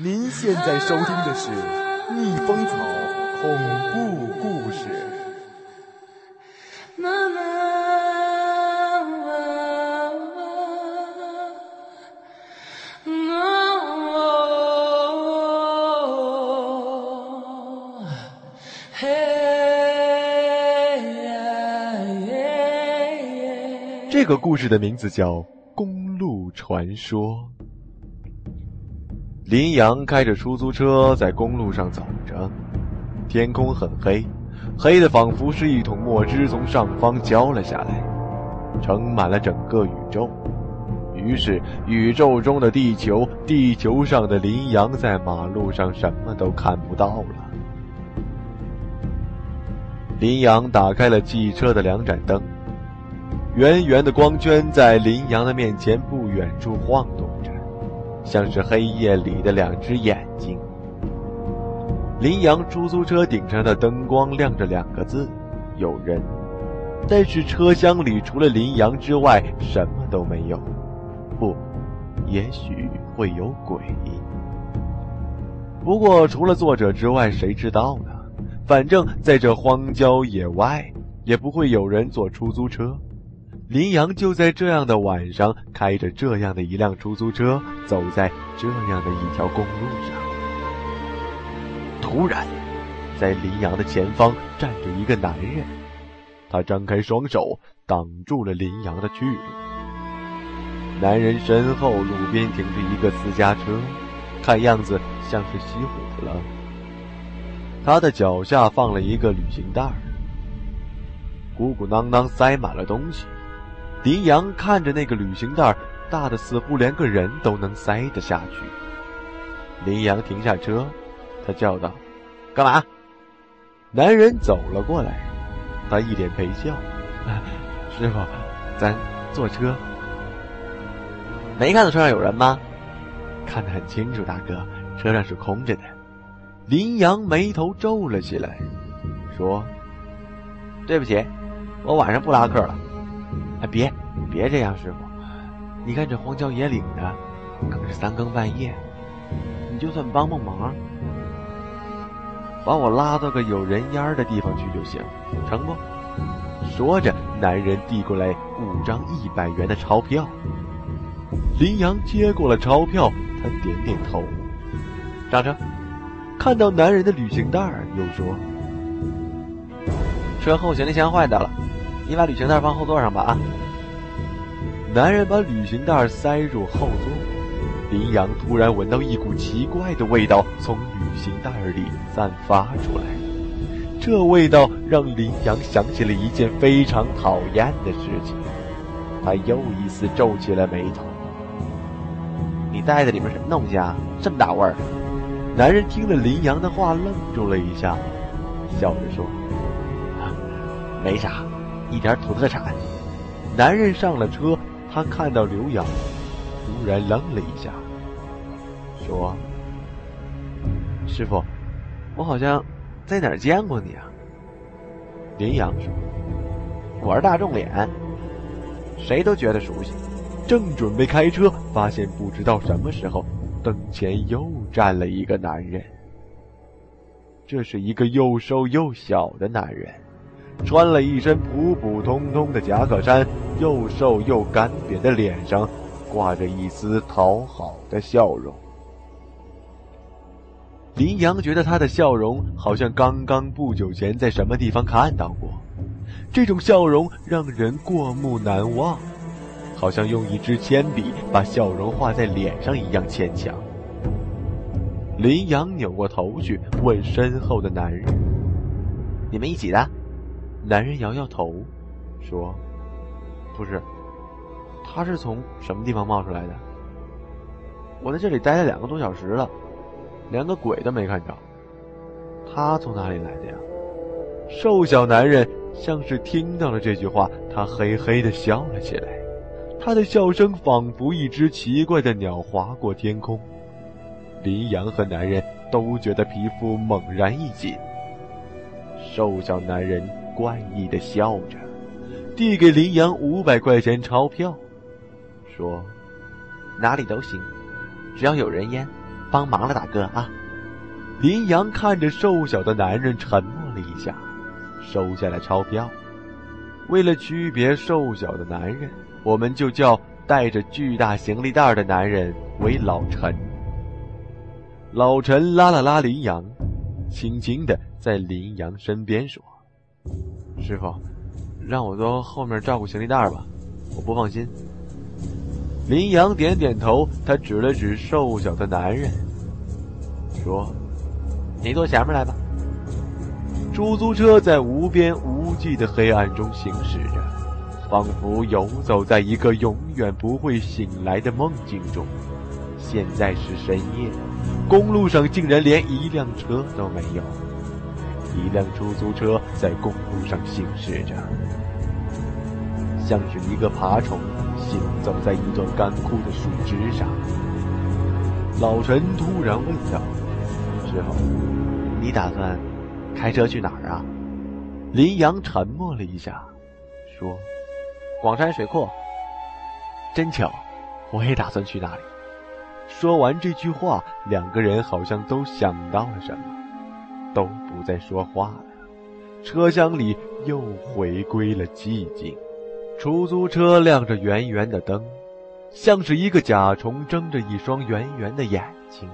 您现在收听的是《逆风草恐怖故事》。这个故事的名字叫《公路传说》。林阳开着出租车在公路上走着，天空很黑，黑的仿佛是一桶墨汁从上方浇了下来，盛满了整个宇宙。于是，宇宙中的地球，地球上的林阳，在马路上什么都看不到了。林阳打开了汽车的两盏灯。圆圆的光圈在林阳的面前不远处晃动，像是黑夜里的两只眼睛。林阳出租车顶上的灯光亮着两个字：“有人。”但是车厢里除了林阳之外什么都没有。不，也许会有鬼。不过除了作者之外，谁知道呢？反正在这荒郊野外，也不会有人坐出租车。林阳就在这样的晚上，开着这样的一辆出租车，走在这样的一条公路上。突然，在林阳的前方站着一个男人，他张开双手挡住了林阳的去路。男人身后路边停着一个私家车，看样子像是熄火了。他的脚下放了一个旅行袋，鼓鼓囊囊塞满了东西。林阳看着那个旅行袋，大的似乎连个人都能塞得下去。林阳停下车，他叫道：“干嘛？”男人走了过来，他一脸陪笑：“师傅，咱坐车。没看到车上有人吗？看得很清楚，大哥，车上是空着的。”林阳眉头皱了起来，说：“对不起，我晚上不拉客了。”哎，别，别这样，师傅！你看这荒郊野岭的，可是三更半夜，你就算帮帮忙，把我拉到个有人烟的地方去就行，成不？说着，男人递过来五张一百元的钞票。林阳接过了钞票，他点点头，上车。看到男人的旅行袋，又说：“车后行李箱坏掉了。”你把旅行袋放后座上吧，啊！男人把旅行袋塞入后座。林阳突然闻到一股奇怪的味道从旅行袋里散发出来，这味道让林阳想起了一件非常讨厌的事情，他又一次皱起了眉头。你袋子里面什么东西啊？这么大味儿！男人听了林阳的话，愣住了一下，笑着说：“ 没啥。”一点土特产。男人上了车，他看到刘洋，突然愣了一下，说：“师傅，我好像在哪儿见过你啊？”林阳说：“我是大众脸，谁都觉得熟悉。”正准备开车，发现不知道什么时候，灯前又站了一个男人。这是一个又瘦又小的男人。穿了一身普普通通的夹克衫，又瘦又干瘪的脸上挂着一丝讨好的笑容。林阳觉得他的笑容好像刚刚不久前在什么地方看到过，这种笑容让人过目难忘，好像用一支铅笔把笑容画在脸上一样牵强。林阳扭过头去问身后的男人：“你们一起的？”男人摇摇头，说：“不是，他是从什么地方冒出来的？我在这里待了两个多小时了，连个鬼都没看着。他从哪里来的呀？”瘦小男人像是听到了这句话，他嘿嘿的笑了起来，他的笑声仿佛一只奇怪的鸟划过天空。林阳和男人都觉得皮肤猛然一紧。瘦小男人。怪异的笑着，递给林阳五百块钱钞票，说：“哪里都行，只要有人烟，帮忙了，大哥啊！林阳看着瘦小的男人，沉默了一下，收下了钞票。为了区别瘦小的男人，我们就叫带着巨大行李袋的男人为老陈。老陈拉了拉林阳，轻轻的在林阳身边说：“师傅，让我坐后面照顾行李袋吧，我不放心。”林阳点点头，他指了指瘦小的男人，说：“你坐前面来吧。”出租车在无边无际的黑暗中行驶着，仿佛游走在一个永远不会醒来的梦境中。现在是深夜，公路上竟然连一辆车都没有。一辆出租车在公路上行驶着，像是一个爬虫行走在一段干枯的树枝上。老陈突然问道：“师傅，你打算开车去哪儿啊？”林阳沉默了一下，说：“广山水库。”真巧，我也打算去那里。说完这句话，两个人好像都想到了什么，都不再说话了。车厢里又回归了寂静。出租车亮着圆圆的灯，像是一个甲虫睁着一双圆圆的眼睛，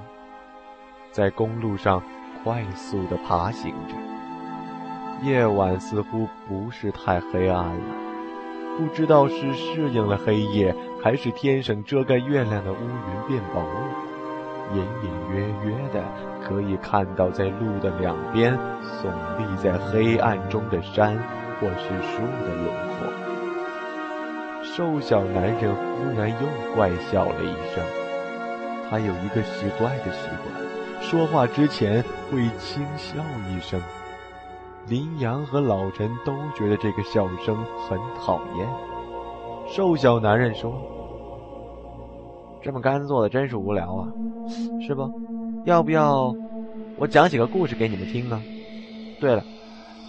在公路上快速的爬行着。夜晚似乎不是太黑暗了。不知道是适应了黑夜，还是天上遮盖月亮的乌云变薄了，隐隐约约的可以看到在路的两边耸立在黑暗中的山或是树的轮廓。瘦小男人忽然又怪笑了一声，他有一个奇怪的习惯，说话之前会轻笑一声。林阳和老陈都觉得这个笑声很讨厌。瘦小男人说：“这么干坐的真是无聊啊，是不？要不要我讲几个故事给你们听呢？对了，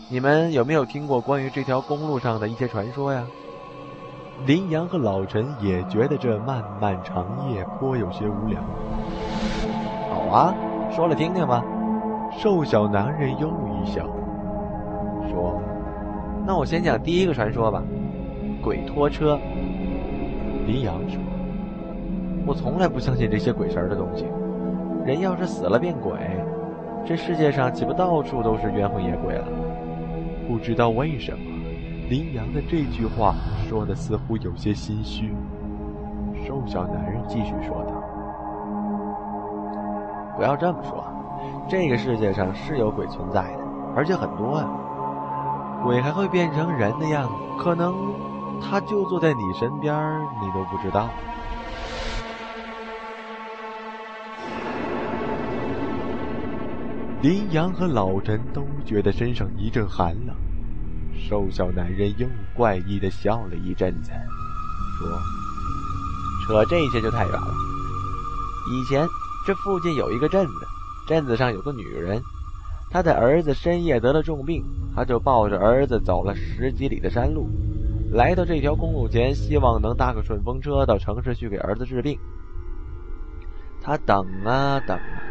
你们有没有听过关于这条公路上的一些传说呀？”林阳和老陈也觉得这漫漫长夜颇有些无聊。好啊，说了听听吧。瘦小男人又一笑。说，那我先讲第一个传说吧，鬼拖车。林阳说：“我从来不相信这些鬼神的东西。人要是死了变鬼，这世界上岂不到处都是冤魂野鬼了？”不知道为什么，林阳的这句话说的似乎有些心虚。瘦小男人继续说道：“不要这么说，这个世界上是有鬼存在的，而且很多啊。”鬼还会变成人的样子，可能他就坐在你身边，你都不知道。林阳和老陈都觉得身上一阵寒冷，瘦小男人又怪异的笑了一阵子，说：“扯这些就太远了。以前这附近有一个镇子，镇子上有个女人。”她的儿子深夜得了重病，她就抱着儿子走了十几里的山路，来到这条公路前，希望能搭个顺风车到城市去给儿子治病。他等啊等啊，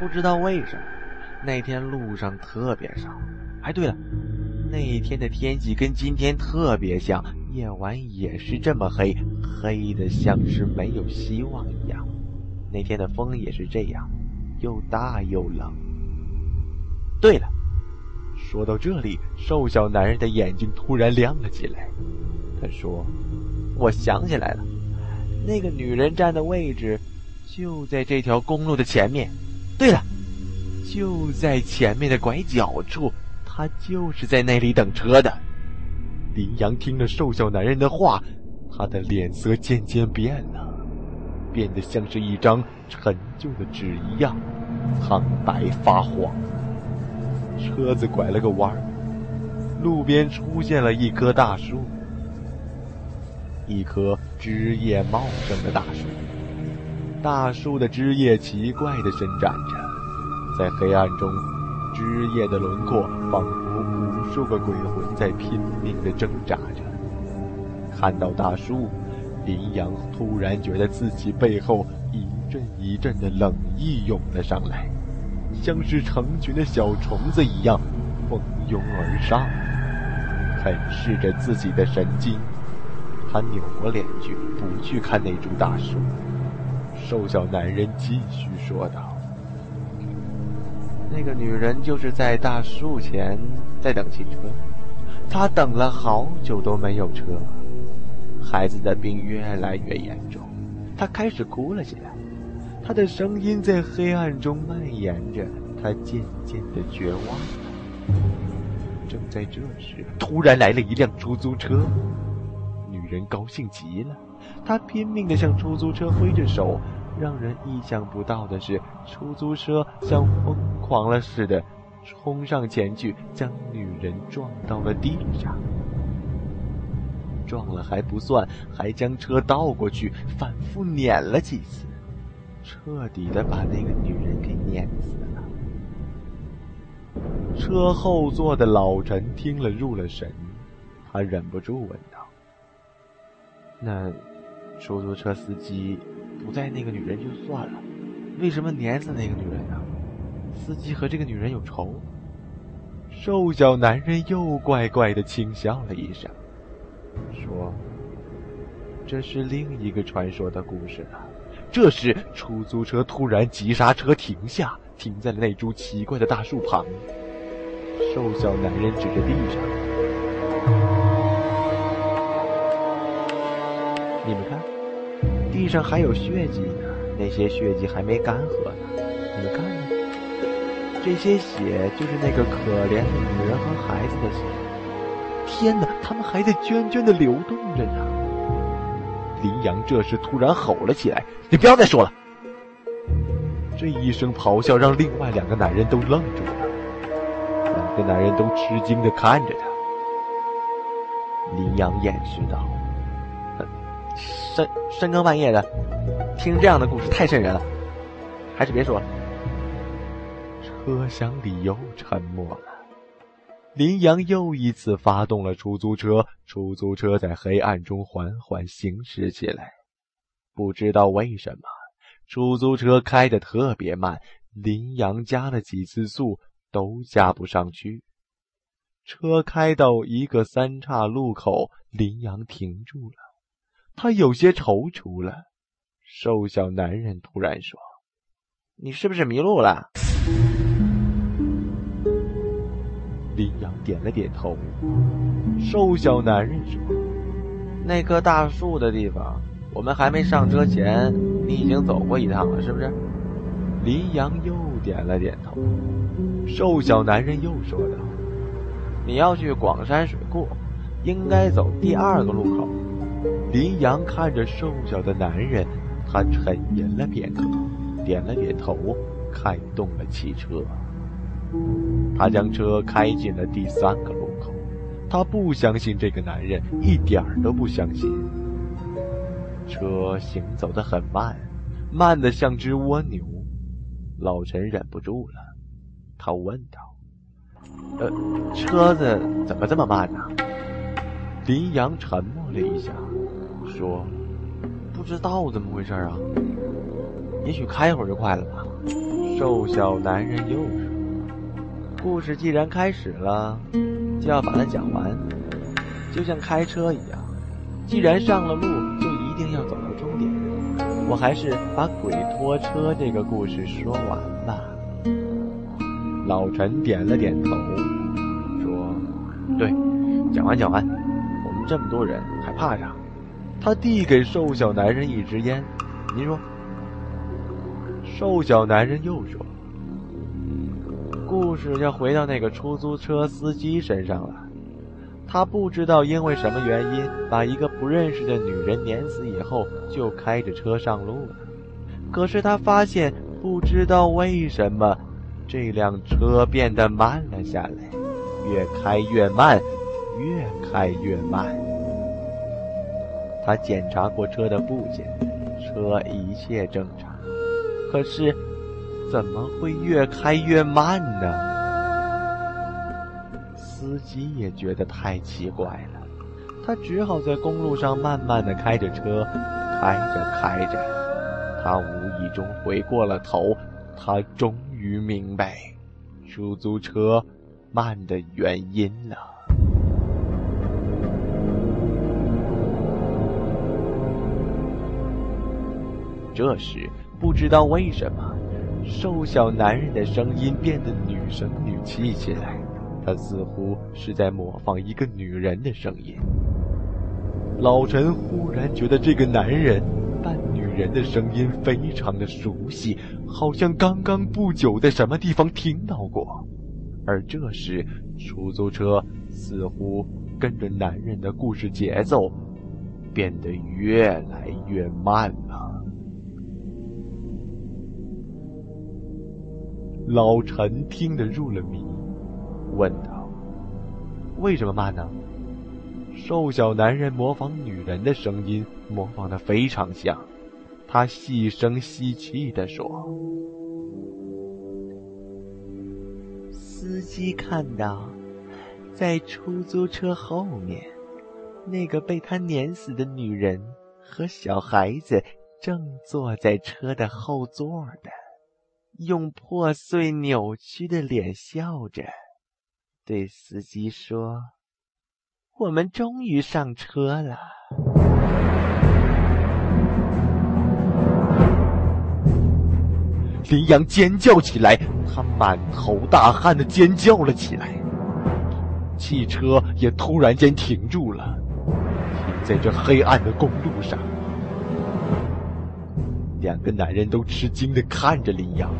不知道为什么，那天路上特别少。哎，对了，那一天的天气跟今天特别像，夜晚也是这么黑，黑的像是没有希望一样。那天的风也是这样，又大又冷。对了，说到这里，瘦小男人的眼睛突然亮了起来。他说：“我想起来了，那个女人站的位置就在这条公路的前面。对了，就在前面的拐角处，他就是在那里等车的。”林阳听了瘦小男人的话，他的脸色渐渐变了，变得像是一张陈旧的纸一样，苍白发黄。车子拐了个弯儿，路边出现了一棵大树，一棵枝叶茂盛的大树。大树的枝叶奇怪的伸展着，在黑暗中，枝叶的轮廓仿佛无数个鬼魂在拼命的挣扎着。看到大树，林阳突然觉得自己背后一阵一阵的冷意涌了上来，像是成群的小虫子一样蜂拥而上，啃噬着自己的神经。他扭过脸去，不去看那株大树。瘦小男人继续说道：“那个女人就是在大树前在等汽车，她等了好久都没有车。孩子的病越来越严重，她开始哭了起来。她的声音在黑暗中蔓延着，她渐渐的绝望了。正在这时，突然来了一辆出租车，女人高兴极了。”她拼命的向出租车挥着手，让人意想不到的是，出租车像疯狂了似的冲上前去，将女人撞到了地上。撞了还不算，还将车倒过去，反复碾了几次，彻底的把那个女人给碾死了。车后座的老陈听了入了神，他忍不住问道：“那？”出租车司机不在那个女人就算了，为什么碾死那个女人呢？司机和这个女人有仇？瘦小男人又怪怪的轻笑了一声，说：“这是另一个传说的故事了。”这时，出租车突然急刹车停下，停在了那株奇怪的大树旁。瘦小男人指着地上：“你们看。”地上还有血迹呢，那些血迹还没干涸呢。你们看？这些血就是那个可怜的女人和孩子的血。天哪，他们还在涓涓的流动着呢。林阳这时突然吼了起来：“你不要再说了！”这一声咆哮让另外两个男人都愣住了，两个男人都吃惊的看着他。林阳掩饰道。深深更半夜的，听这样的故事太瘆人了，还是别说了。车厢里又沉默了。林阳又一次发动了出租车，出租车在黑暗中缓缓行驶起来。不知道为什么，出租车开得特别慢，林阳加了几次速都加不上去。车开到一个三岔路口，林阳停住了。他有些踌躇了。瘦小男人突然说：“你是不是迷路了？”点了点头。瘦小男人说：“那棵大树的地方，我们还没上车前，你已经走过一趟了，是不是？”林阳又点了点头。瘦小男人又说道：“你要去广山水库，应该走第二个路口。”林阳看着瘦小的男人，他沉吟了片刻，点了点头，开动了汽车。他将车开进了第三个路口。他不相信这个男人，一点儿都不相信。车行走的很慢，慢的像只蜗牛。老陈忍不住了，他问道：“呃，车子怎么这么慢呢？”林阳沉默了一下。说：“不知道怎么回事啊，也许开一会儿就快了吧。”瘦小男人又：“故事既然开始了，就要把它讲完，就像开车一样，既然上了路，就一定要走到终点。我还是把鬼拖车这个故事说完吧。”老陈点了点头，说：“对，讲完讲完，我们这么多人还怕啥？”他递给瘦小男人一支烟，您说。瘦小男人又说：“故事要回到那个出租车司机身上了。他不知道因为什么原因把一个不认识的女人碾死以后，就开着车上路了。可是他发现，不知道为什么，这辆车变得慢了下来，越开越慢，越开越慢。”他检查过车的部件，车一切正常。可是，怎么会越开越慢呢？司机也觉得太奇怪了，他只好在公路上慢慢的开着车，开着开着，他无意中回过了头，他终于明白出租车慢的原因了。这时，不知道为什么，瘦小男人的声音变得女声女气起来，他似乎是在模仿一个女人的声音。老陈忽然觉得这个男人扮女人的声音非常的熟悉，好像刚刚不久在什么地方听到过。而这时，出租车似乎跟着男人的故事节奏，变得越来越慢了。老陈听得入了迷，问道：“为什么慢呢？”瘦小男人模仿女人的声音，模仿的非常像。他细声细气的说：“司机看到，在出租车后面，那个被他碾死的女人和小孩子正坐在车的后座的，用破碎扭曲的脸笑着，对司机说。”我们终于上车了。林阳尖叫起来，他满头大汗的尖叫了起来。汽车也突然间停住了，停在这黑暗的公路上。两个男人都吃惊的看着林阳。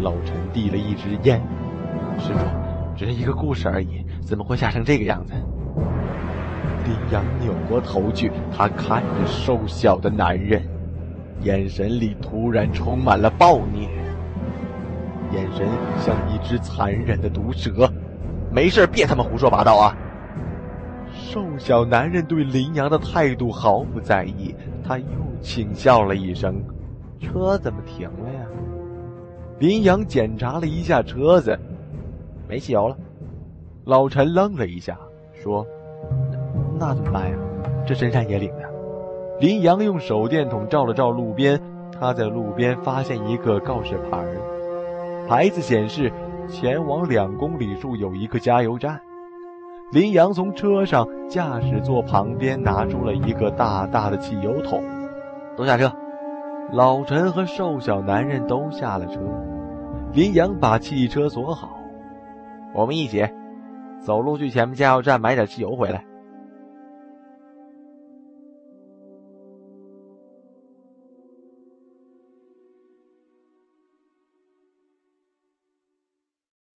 老陈递了一支烟，师傅，只是一个故事而已，怎么会吓成这个样子？林阳扭过头去，他看着瘦小的男人，眼神里突然充满了暴虐，眼神像一只残忍的毒蛇。没事，别他妈胡说八道啊！瘦小男人对林阳的态度毫不在意，他又轻笑了一声：“车怎么停了呀？”林阳检查了一下车子，没汽油了。老陈愣了一下，说。那怎么办呀？这深山野岭的。林阳用手电筒照了照路边，他在路边发现一个告示牌，牌子显示前往两公里处有一个加油站。林阳从车上驾驶座旁边拿出了一个大大的汽油桶，都下车。老陈和瘦小男人都下了车。林阳把汽车锁好，我们一起走路去前面加油站买点汽油回来。